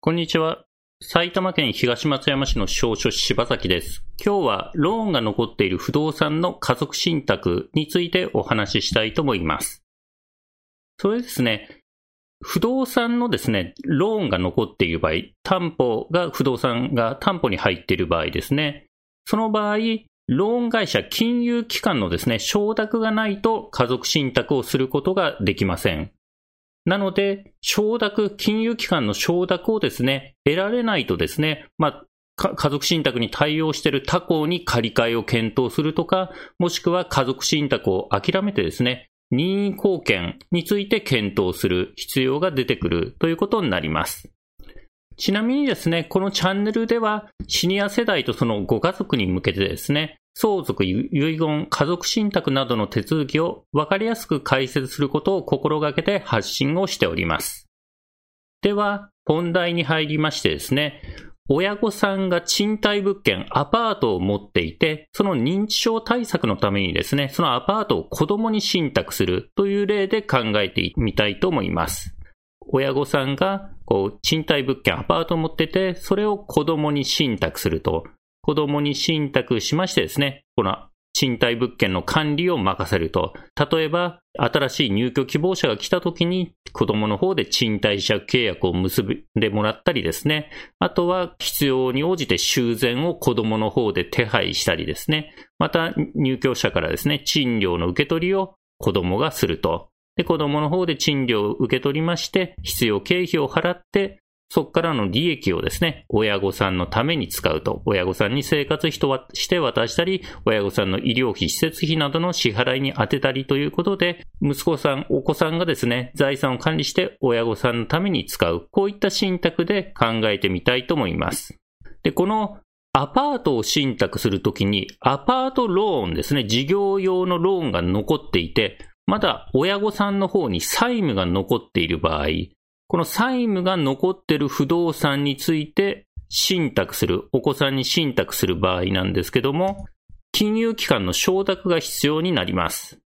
こんにちは。埼玉県東松山市の少書柴崎です。今日はローンが残っている不動産の家族信託についてお話ししたいと思います。それですね、不動産のですね、ローンが残っている場合、担保が不動産が担保に入っている場合ですね、その場合、ローン会社、金融機関のですね、承諾がないと家族信託をすることができません。なので、承諾、金融機関の承諾をですね、得られないとですね、まあ、家族信託に対応している他行に借り換えを検討するとか、もしくは家族信託を諦めてですね、任意貢献について検討する必要が出てくるということになります。ちなみにですね、このチャンネルでは、シニア世代とそのご家族に向けてですね、相続、遺言、家族信託などの手続きを分かりやすく解説することを心がけて発信をしております。では、本題に入りましてですね、親御さんが賃貸物件、アパートを持っていて、その認知症対策のためにですね、そのアパートを子供に信託するという例で考えてみたいと思います。親御さんが、こう、賃貸物件、アパートを持ってて、それを子供に信託すると。子供に信託しましてですね、この賃貸物件の管理を任せると。例えば、新しい入居希望者が来た時に、子供の方で賃貸借契約を結んでもらったりですね。あとは、必要に応じて修繕を子供の方で手配したりですね。また、入居者からですね、賃料の受け取りを子供がすると。で、子供の方で賃料を受け取りまして、必要経費を払って、そこからの利益をですね、親御さんのために使うと。親御さんに生活費として渡したり、親御さんの医療費、施設費などの支払いに充てたりということで、息子さん、お子さんがですね、財産を管理して親御さんのために使う。こういった信託で考えてみたいと思います。で、このアパートを信託するときに、アパートローンですね、事業用のローンが残っていて、まだ親御さんの方に債務が残っている場合、この債務が残ってる不動産について信託する、お子さんに信託する場合なんですけども、金融機関の承諾が必要になります。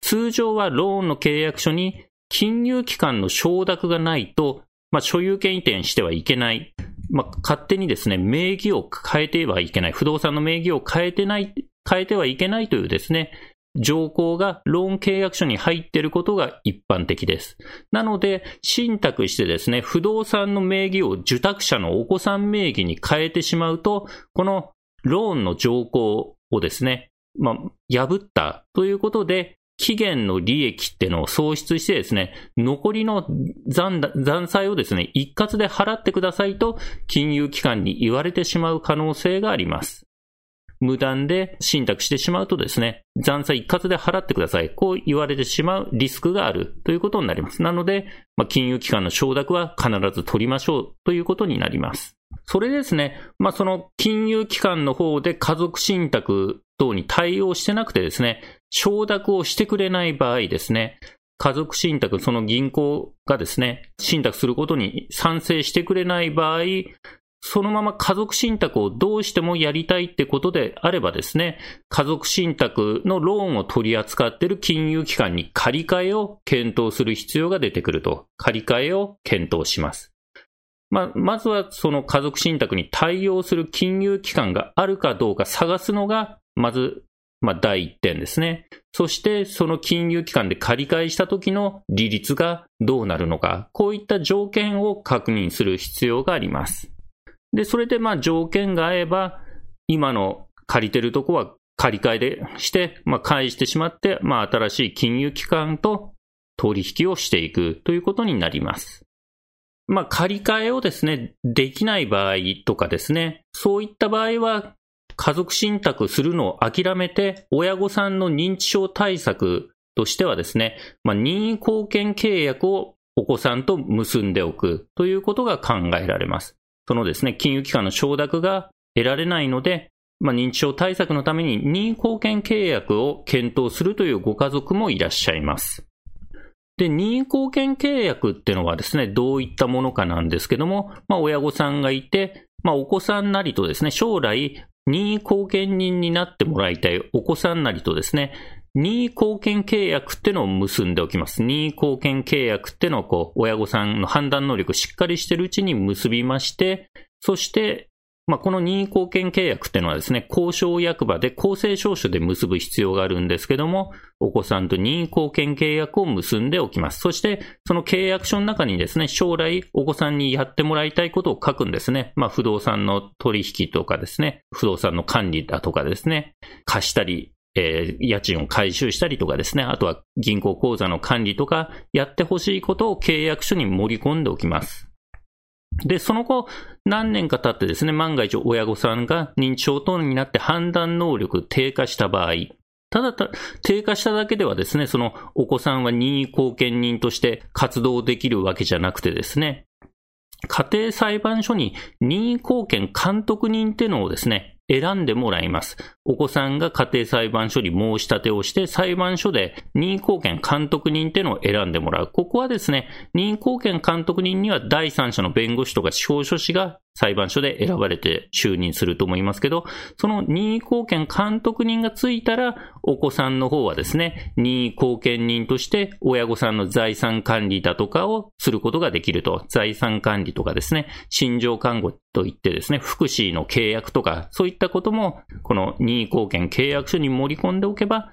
通常はローンの契約書に金融機関の承諾がないと、まあ、所有権移転してはいけない。まあ、勝手にですね、名義を変えてはいけない。不動産の名義を変えてない、変えてはいけないというですね、条項がローン契約書に入っていることが一般的です。なので、信託してですね、不動産の名義を受託者のお子さん名義に変えてしまうと、このローンの条項をですね、まあ、破ったということで、期限の利益っていうのを創出してですね、残りの残残債をですね、一括で払ってくださいと金融機関に言われてしまう可能性があります。無断で信託してしまうとですね、残債一括で払ってください。こう言われてしまうリスクがあるということになります。なので、まあ、金融機関の承諾は必ず取りましょうということになります。それですね、まあ、その金融機関の方で家族信託等に対応してなくてですね、承諾をしてくれない場合ですね、家族信託、その銀行がですね、信託することに賛成してくれない場合、そのまま家族信託をどうしてもやりたいってことであればですね、家族信託のローンを取り扱っている金融機関に借り換えを検討する必要が出てくると。借り換えを検討します。まあ、まずはその家族信託に対応する金融機関があるかどうか探すのが、まず、まあ、第一点ですね。そして、その金融機関で借り換えした時の利率がどうなるのか、こういった条件を確認する必要があります。で、それでまあ条件が合えば、今の借りてるとこは借り換えでして、まあ返してしまって、まあ新しい金融機関と取引をしていくということになります。まあ借り換えをですね、できない場合とかですね、そういった場合は家族信託するのを諦めて、親御さんの認知症対策としてはですね、まあ任意貢献契約をお子さんと結んでおくということが考えられます。そのですね、金融機関の承諾が得られないので、まあ、認知症対策のために任意貢献契約を検討するというご家族もいらっしゃいます。で、任意貢献契約っていうのはですね、どういったものかなんですけども、まあ、親御さんがいて、まあ、お子さんなりとですね、将来、任意貢献人になってもらいたいお子さんなりとですね、任意貢献契約ってのを結んでおきます。任意貢献契約ってのをこう、親御さんの判断能力をしっかりしてるうちに結びまして、そして、まあ、この任意貢献契約っていうのはですね、交渉役場で公正証書で結ぶ必要があるんですけども、お子さんと任意貢献契約を結んでおきます。そして、その契約書の中にですね、将来お子さんにやってもらいたいことを書くんですね。まあ、不動産の取引とかですね、不動産の管理だとかですね、貸したり、えー、家賃を回収したりとかですね、あとは銀行口座の管理とか、やってほしいことを契約書に盛り込んでおきます。で、その後、何年か経ってですね、万が一親御さんが認知症等になって判断能力低下した場合、ただた、低下しただけではですね、そのお子さんは任意後見人として活動できるわけじゃなくてですね、家庭裁判所に任意後見監督人っていうのをですね、選んでもらいます。お子さんが家庭裁判所に申し立てをして、裁判所で任意貢献監督人っていうのを選んでもらう。ここはですね、任意貢献監督人には第三者の弁護士とか司法書士が裁判所で選ばれて就任すると思いますけど、その任意貢献監督人がついたら、お子さんの方はですね、任意貢献人として親御さんの財産管理だとかをすることができると。財産管理とかですね、心情看護といってですね、福祉の契約とか、そういったことも、この任意貢献契約書に盛り込んでおけば、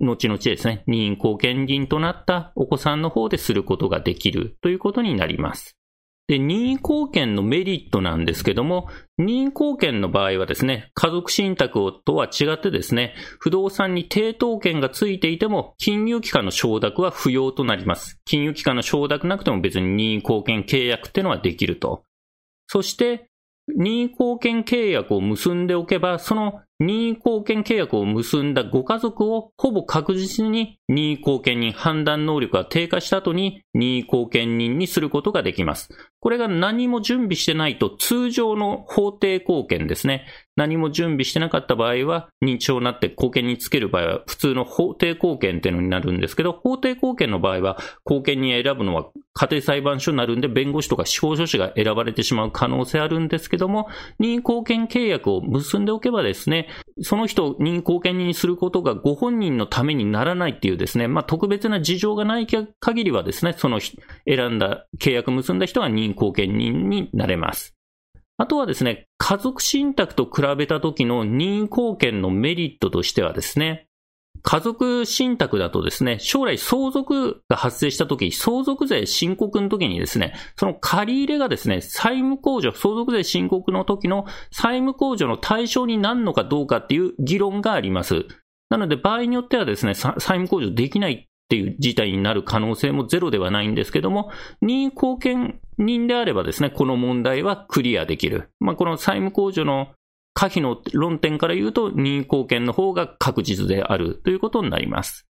後々ですね、任意貢献人となったお子さんの方ですることができるということになります。で、任意貢献のメリットなんですけども、任意貢献の場合はですね、家族信託とは違ってですね、不動産に抵当権がついていても、金融機関の承諾は不要となります。金融機関の承諾なくても別に任意貢献契約っていうのはできると。そして、任意貢献契約を結んでおけば、その任意貢献契約を結んだご家族をほぼ確実に任意貢献人判断能力が低下した後に任意貢献人にすることができます。これが何も準備してないと通常の法定貢献ですね。何も準備してなかった場合は認知症になって貢献につける場合は普通の法定貢献っていうのになるんですけど、法定貢献の場合は貢献人選ぶのは家庭裁判所になるんで弁護士とか司法書士が選ばれてしまう可能性あるんですけども、任意貢献契約を結んでおけばですね、その人を任意後見人にすることがご本人のためにならないっていうですね、まあ、特別な事情がない限りはですね、その選んだ、契約結んだ人は任意後見人になれます。あとはですね、家族信託と比べた時の任意貢献のメリットとしてはですね、家族信託だとですね、将来相続が発生した時、相続税申告の時にですね、その借り入れがですね、債務控除、相続税申告の時の債務控除の対象になるのかどうかっていう議論があります。なので場合によってはですね、債務控除できないっていう事態になる可能性もゼロではないんですけども、任意貢献人であればですね、この問題はクリアできる。まあ、この債務控除の可否の論点から言うと、任意貢献の方が確実であるということになります。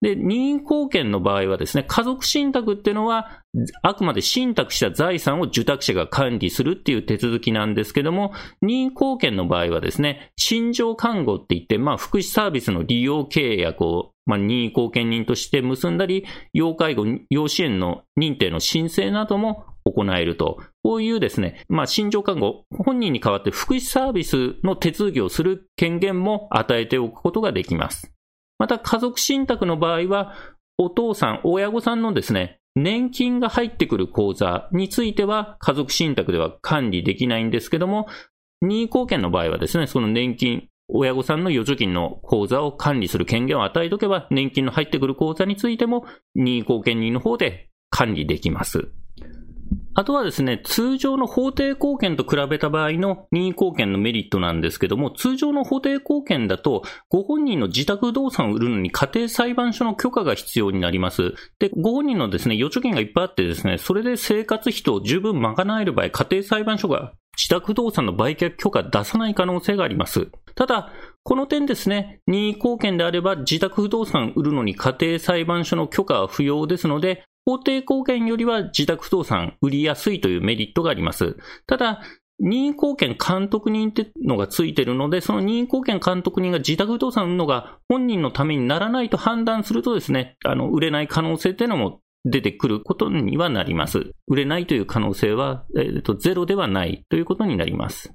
で、任意貢献の場合はですね、家族信託っていうのは、あくまで信託した財産を受託者が管理するっていう手続きなんですけども、任意貢献の場合はですね、心情看護って言って、まあ、福祉サービスの利用契約を、まあ、任意貢献人として結んだり、要介護、要支援の認定の申請なども行えると。こういうですね、まあ、心情看護、本人に代わって福祉サービスの手続きをする権限も与えておくことができます。また、家族信託の場合は、お父さん、親御さんのですね、年金が入ってくる口座については家族信託では管理できないんですけども、任意貢献の場合はですね、その年金、親御さんの預貯金の口座を管理する権限を与えておけば、年金の入ってくる口座についても任意貢献人の方で管理できます。あとはですね、通常の法定貢献と比べた場合の任意貢献のメリットなんですけども、通常の法定貢献だと、ご本人の自宅不動産を売るのに家庭裁判所の許可が必要になります。で、ご本人のですね、預貯金がいっぱいあってですね、それで生活費と十分賄える場合、家庭裁判所が自宅不動産の売却許可出さない可能性があります。ただ、この点ですね、任意貢献であれば自宅不動産売るのに家庭裁判所の許可は不要ですので、法定貢献よりは自宅不動産売りやすいというメリットがあります。ただ、任意貢献監督人ってのがついてるので、その任意貢献監督人が自宅不動産売るのが本人のためにならないと判断するとですね、あの、売れない可能性っていうのも出てくることにはなります。売れないという可能性は、えー、とゼロではないということになります。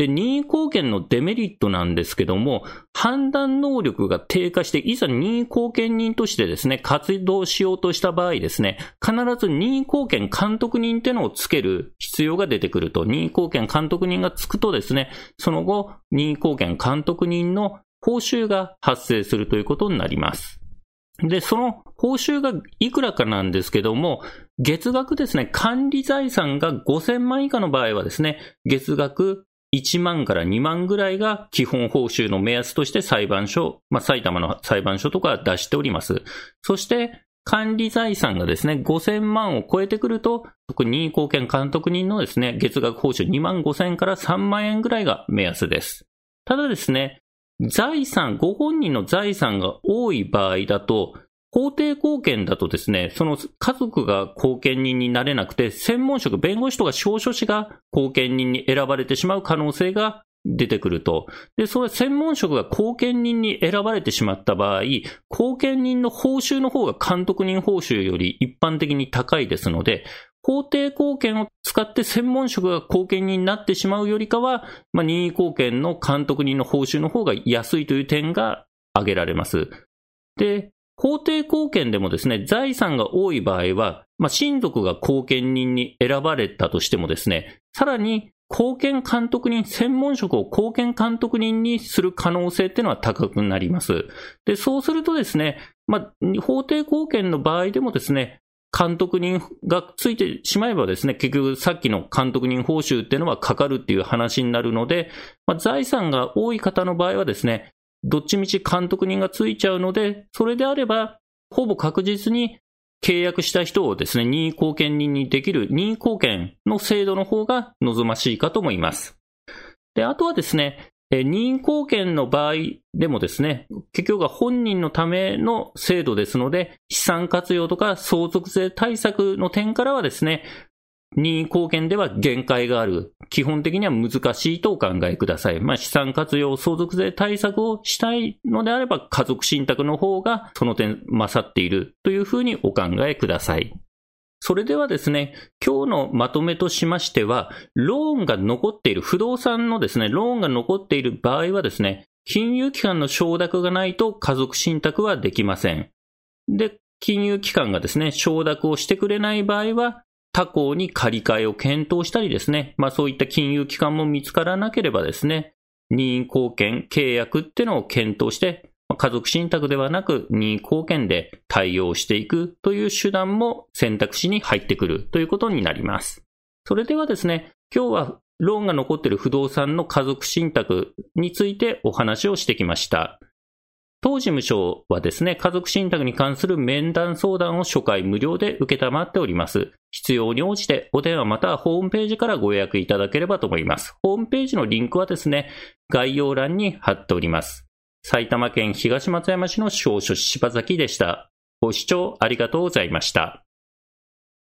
で、任意貢献のデメリットなんですけども、判断能力が低下して、いざ任意貢献人としてですね、活動しようとした場合ですね、必ず任意貢献監督人ってのをつける必要が出てくると、任意貢献監督人がつくとですね、その後、任意貢献監督人の報酬が発生するということになります。で、その報酬がいくらかなんですけども、月額ですね、管理財産が5000万以下の場合はですね、月額1万から2万ぐらいが基本報酬の目安として裁判所、まあ、埼玉の裁判所とか出しております。そして、管理財産がですね、5000万を超えてくると、特に任意貢献監督人のですね、月額報酬2万5000から3万円ぐらいが目安です。ただですね、財産、ご本人の財産が多い場合だと、法定貢献だとですね、その家族が後見人になれなくて、専門職、弁護士とか証書士が後見人に選ばれてしまう可能性が出てくると。で、それ専門職が後見人に選ばれてしまった場合、後見人の報酬の方が監督人報酬より一般的に高いですので、法定貢献を使って専門職が後見人になってしまうよりかは、まあ、任意貢献の監督人の報酬の方が安いという点が挙げられます。で、法定貢献でもですね、財産が多い場合は、まあ、親族が後見人に選ばれたとしてもですね、さらに貢献監督人、専門職を貢献監督人にする可能性っていうのは高くなります。で、そうするとですね、まあ、法定貢献の場合でもですね、監督人がついてしまえばですね、結局さっきの監督人報酬っていうのはかかるっていう話になるので、まあ、財産が多い方の場合はですね、どっちみち監督人がついちゃうので、それであれば、ほぼ確実に契約した人をですね、任意貢献人にできる任意貢献の制度の方が望ましいかと思います。で、あとはですね、任意貢献の場合でもですね、結局は本人のための制度ですので、資産活用とか相続税対策の点からはですね、任意貢献では限界がある。基本的には難しいとお考えください。まあ、資産活用、相続税対策をしたいのであれば、家族信託の方がその点勝っているというふうにお考えください。それではですね、今日のまとめとしましては、ローンが残っている、不動産のですね、ローンが残っている場合はですね、金融機関の承諾がないと家族信託はできません。で、金融機関がですね、承諾をしてくれない場合は、他行に借り換えを検討したりですね、まあそういった金融機関も見つからなければですね、任意貢献契約ってのを検討して、家族信託ではなく任意貢献で対応していくという手段も選択肢に入ってくるということになります。それではですね、今日はローンが残っている不動産の家族信託についてお話をしてきました。当事務所はですね、家族信託に関する面談相談を初回無料で受けたまっております。必要に応じてお電話またはホームページからご予約いただければと思います。ホームページのリンクはですね、概要欄に貼っております。埼玉県東松山市の少書柴崎でした。ご視聴ありがとうございました。